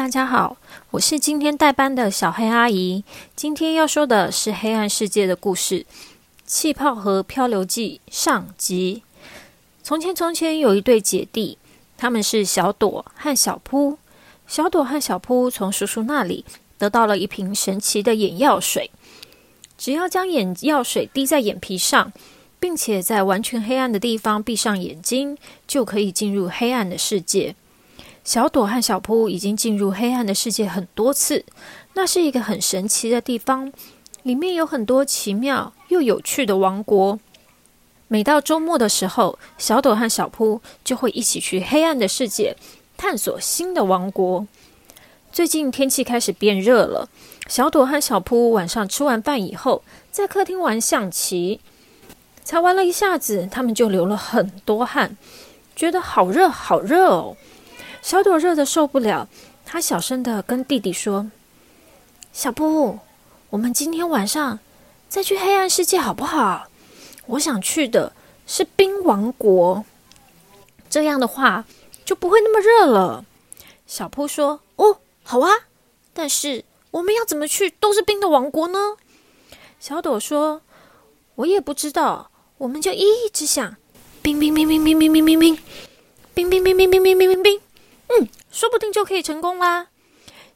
大家好，我是今天代班的小黑阿姨。今天要说的是黑暗世界的故事，《气泡和漂流记》上集。从前，从前有一对姐弟，他们是小朵和小扑。小朵和小扑从叔叔那里得到了一瓶神奇的眼药水，只要将眼药水滴在眼皮上，并且在完全黑暗的地方闭上眼睛，就可以进入黑暗的世界。小朵和小扑已经进入黑暗的世界很多次，那是一个很神奇的地方，里面有很多奇妙又有趣的王国。每到周末的时候，小朵和小扑就会一起去黑暗的世界探索新的王国。最近天气开始变热了，小朵和小扑晚上吃完饭以后，在客厅玩象棋，才玩了一下子，他们就流了很多汗，觉得好热好热哦。小朵热的受不了，她小声的跟弟弟说：“小布，我们今天晚上再去黑暗世界好不好？我想去的是冰王国，这样的话就不会那么热了。”小布说：“哦，好啊，但是我们要怎么去都是冰的王国呢？”小朵说：“我也不知道，我们就一直想冰冰冰冰冰冰冰冰冰冰冰冰冰冰冰冰冰。”嗯，说不定就可以成功啦！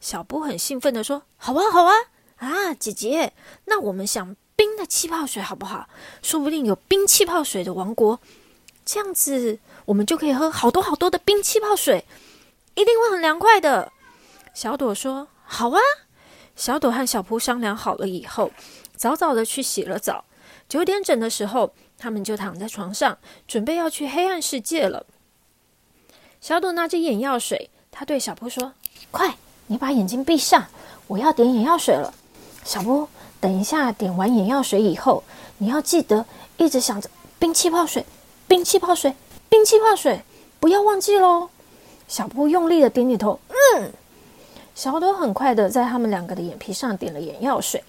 小布很兴奋的说：“好啊，好啊！啊，姐姐，那我们想冰的气泡水好不好？说不定有冰气泡水的王国，这样子我们就可以喝好多好多的冰气泡水，一定会很凉快的。”小朵说：“好啊！”小朵和小布商量好了以后，早早的去洗了澡。九点整的时候，他们就躺在床上，准备要去黑暗世界了。小朵拿着眼药水，他对小波说：“快，你把眼睛闭上，我要点眼药水了。”小波，等一下点完眼药水以后，你要记得一直想着冰气泡水、冰气泡水、冰气泡水，不要忘记喽。小波用力的点点头，嗯。小朵很快的在他们两个的眼皮上点了眼药水，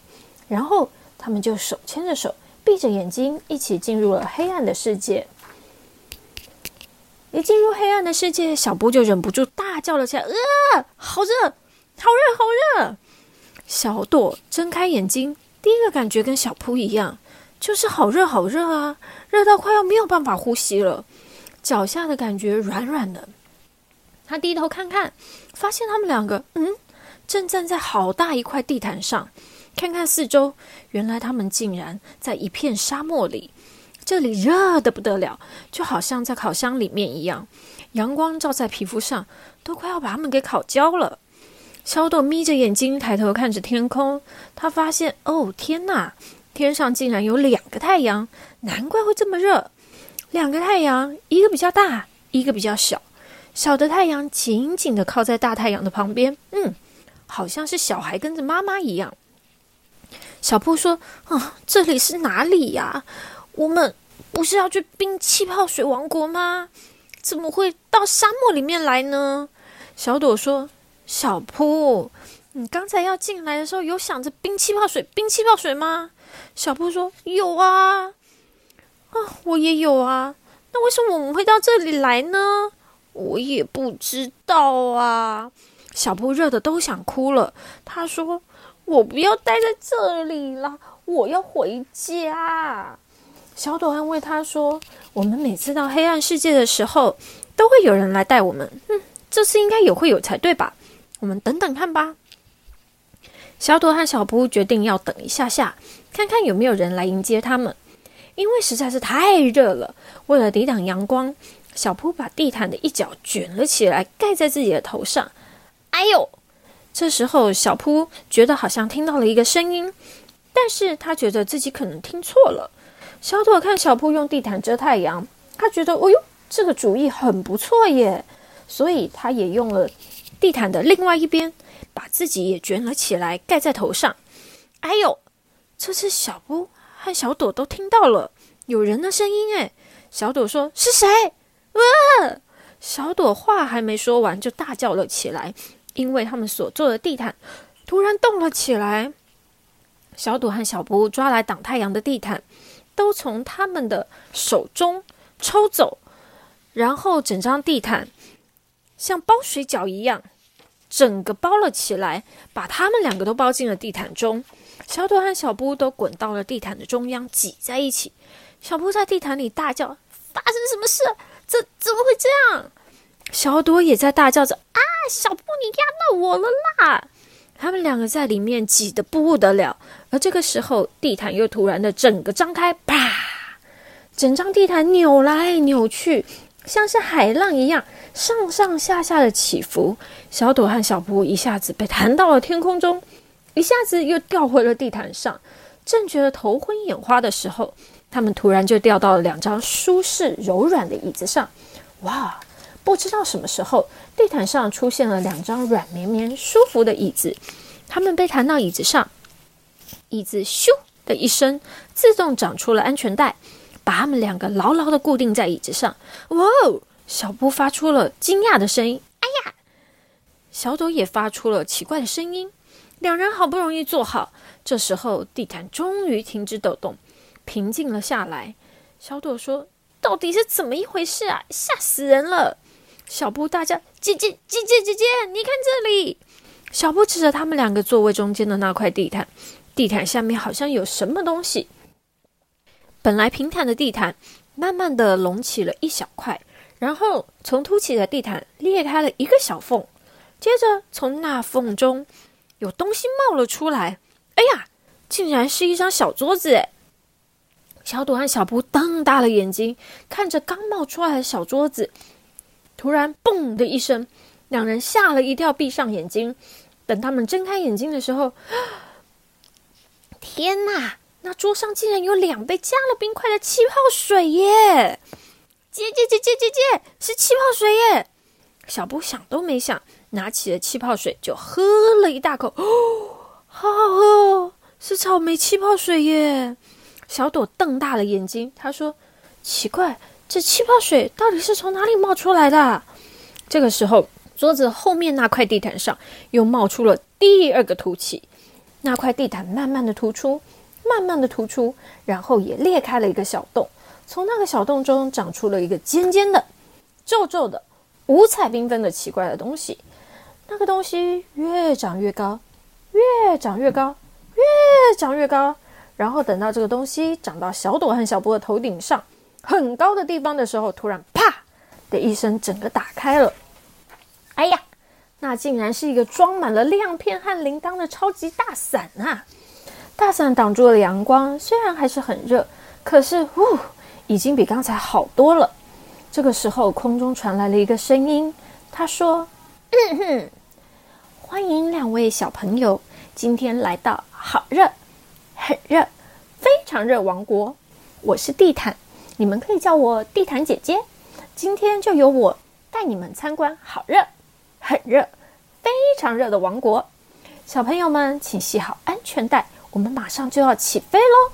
然后他们就手牵着手，闭着眼睛，一起进入了黑暗的世界。一进入黑暗的世界，小布就忍不住大叫了起来：“啊，好热，好热，好热！”小朵睁开眼睛，第一个感觉跟小扑一样，就是好热，好热啊，热到快要没有办法呼吸了。脚下的感觉软软的。他低头看看，发现他们两个，嗯，正站在好大一块地毯上。看看四周，原来他们竟然在一片沙漠里。这里热的不得了，就好像在烤箱里面一样，阳光照在皮肤上，都快要把它们给烤焦了。小朵眯着眼睛抬头看着天空，他发现，哦天哪，天上竟然有两个太阳，难怪会这么热。两个太阳，一个比较大，一个比较小。小的太阳紧紧的靠在大太阳的旁边，嗯，好像是小孩跟着妈妈一样。小布说：“啊，这里是哪里呀？”我们不是要去冰气泡水王国吗？怎么会到沙漠里面来呢？小朵说：“小扑，你刚才要进来的时候有想着冰气泡水、冰气泡水吗？”小扑说：“有啊，啊，我也有啊。那为什么我们会到这里来呢？我也不知道啊。”小扑热的都想哭了。他说：“我不要待在这里了，我要回家。”小朵安慰他说：“我们每次到黑暗世界的时候，都会有人来带我们。嗯，这次应该也会有才对吧？我们等等看吧。”小朵和小扑决定要等一下下，看看有没有人来迎接他们，因为实在是太热了。为了抵挡阳光，小扑把地毯的一角卷了起来，盖在自己的头上。哎呦！这时候，小扑觉得好像听到了一个声音，但是他觉得自己可能听错了。小朵看小铺用地毯遮太阳，他觉得哦哟，这个主意很不错耶，所以他也用了地毯的另外一边，把自己也卷了起来，盖在头上。哎呦，这次小布和小朵都听到了有人的声音哎。小朵说：“是谁？”哇！小朵话还没说完，就大叫了起来，因为他们所做的地毯突然动了起来。小朵和小布抓来挡太阳的地毯。都从他们的手中抽走，然后整张地毯像包水饺一样整个包了起来，把他们两个都包进了地毯中。小朵和小布都滚到了地毯的中央，挤在一起。小布在地毯里大叫：“发生什么事？这怎么会这样？”小朵也在大叫着：“啊，小布，你压到我了啦！”他们两个在里面挤得不得了。而这个时候，地毯又突然的整个张开，啪！整张地毯扭来扭去，像是海浪一样上上下下的起伏。小朵和小布一下子被弹到了天空中，一下子又掉回了地毯上。正觉得头昏眼花的时候，他们突然就掉到了两张舒适柔软的椅子上。哇！不知道什么时候，地毯上出现了两张软绵绵、舒服的椅子。他们被弹到椅子上，椅子咻的一声自动长出了安全带，把他们两个牢牢的固定在椅子上。哇哦！小布发出了惊讶的声音：“哎呀！”小朵也发出了奇怪的声音。两人好不容易坐好，这时候地毯终于停止抖动，平静了下来。小朵说：“到底是怎么一回事啊？吓死人了！”小布大叫：“姐姐，姐姐，姐姐，你看这里！”小布指着他们两个座位中间的那块地毯，地毯下面好像有什么东西。本来平坦的地毯，慢慢的隆起了一小块，然后从凸起的地毯裂开了一个小缝，接着从那缝中有东西冒了出来。哎呀，竟然是一张小桌子！哎，小朵和小布瞪大了眼睛，看着刚冒出来的小桌子。突然，嘣的一声，两人吓了一跳，闭上眼睛。等他们睁开眼睛的时候，天哪！那桌上竟然有两杯加了冰块的气泡水耶！姐姐姐姐姐姐，是气泡水耶！小布想都没想，拿起了气泡水就喝了一大口，哦，好好喝哦，是草莓气泡水耶！小朵瞪大了眼睛，他说：“奇怪。”这气泡水到底是从哪里冒出来的？这个时候，桌子后面那块地毯上又冒出了第二个凸起，那块地毯慢慢的突出，慢慢的突出，然后也裂开了一个小洞，从那个小洞中长出了一个尖尖的、皱皱的、五彩缤纷的奇怪的东西。那个东西越长越高，越长越高，越长越高，然后等到这个东西长到小朵和小波的头顶上。很高的地方的时候，突然啪的一声，整个打开了。哎呀，那竟然是一个装满了亮片和铃铛的超级大伞啊！大伞挡住了阳光，虽然还是很热，可是呜，已经比刚才好多了。这个时候，空中传来了一个声音，他说：“嗯哼，欢迎两位小朋友，今天来到好热、很热、非常热王国，我是地毯。”你们可以叫我地毯姐姐。今天就由我带你们参观好热、很热、非常热的王国。小朋友们，请系好安全带，我们马上就要起飞喽！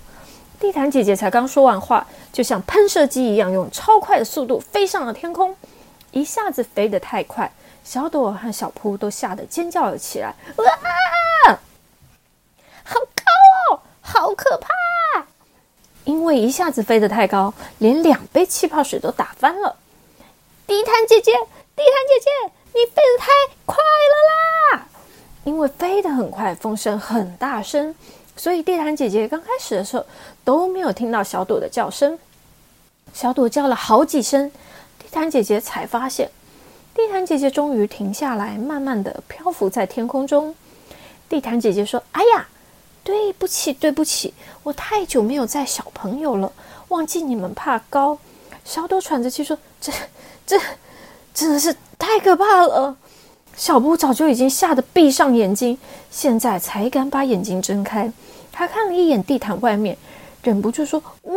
地毯姐姐才刚说完话，就像喷射机一样，用超快的速度飞上了天空。一下子飞得太快，小朵和小扑都吓得尖叫了起来。哇！好高哦，好可怕！因为一下子飞得太高，连两杯气泡水都打翻了。地毯姐姐，地毯姐姐，你飞得太快了啦！因为飞得很快，风声很大声，所以地毯姐姐刚开始的时候都没有听到小朵的叫声。小朵叫了好几声，地毯姐姐才发现。地毯姐姐终于停下来，慢慢的漂浮在天空中。地毯姐姐说：“哎呀！”对不起，对不起，我太久没有载小朋友了，忘记你们怕高。小朵喘着气说：“这、这真的是太可怕了。”小布早就已经吓得闭上眼睛，现在才敢把眼睛睁开。他看了一眼地毯外面，忍不住说：“哇，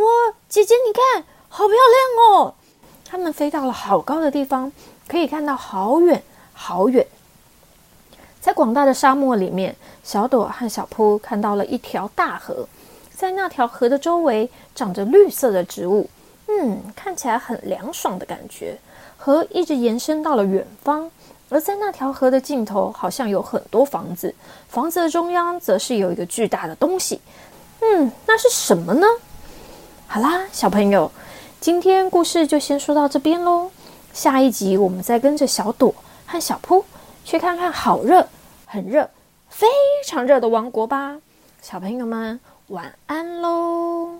姐姐，你看，好漂亮哦！”他们飞到了好高的地方，可以看到好远好远。在广大的沙漠里面，小朵和小扑看到了一条大河，在那条河的周围长着绿色的植物，嗯，看起来很凉爽的感觉。河一直延伸到了远方，而在那条河的尽头，好像有很多房子，房子的中央则是有一个巨大的东西，嗯，那是什么呢？好啦，小朋友，今天故事就先说到这边喽。下一集我们再跟着小朵和小扑。去看看好热、很热、非常热的王国吧。小朋友们，晚安喽！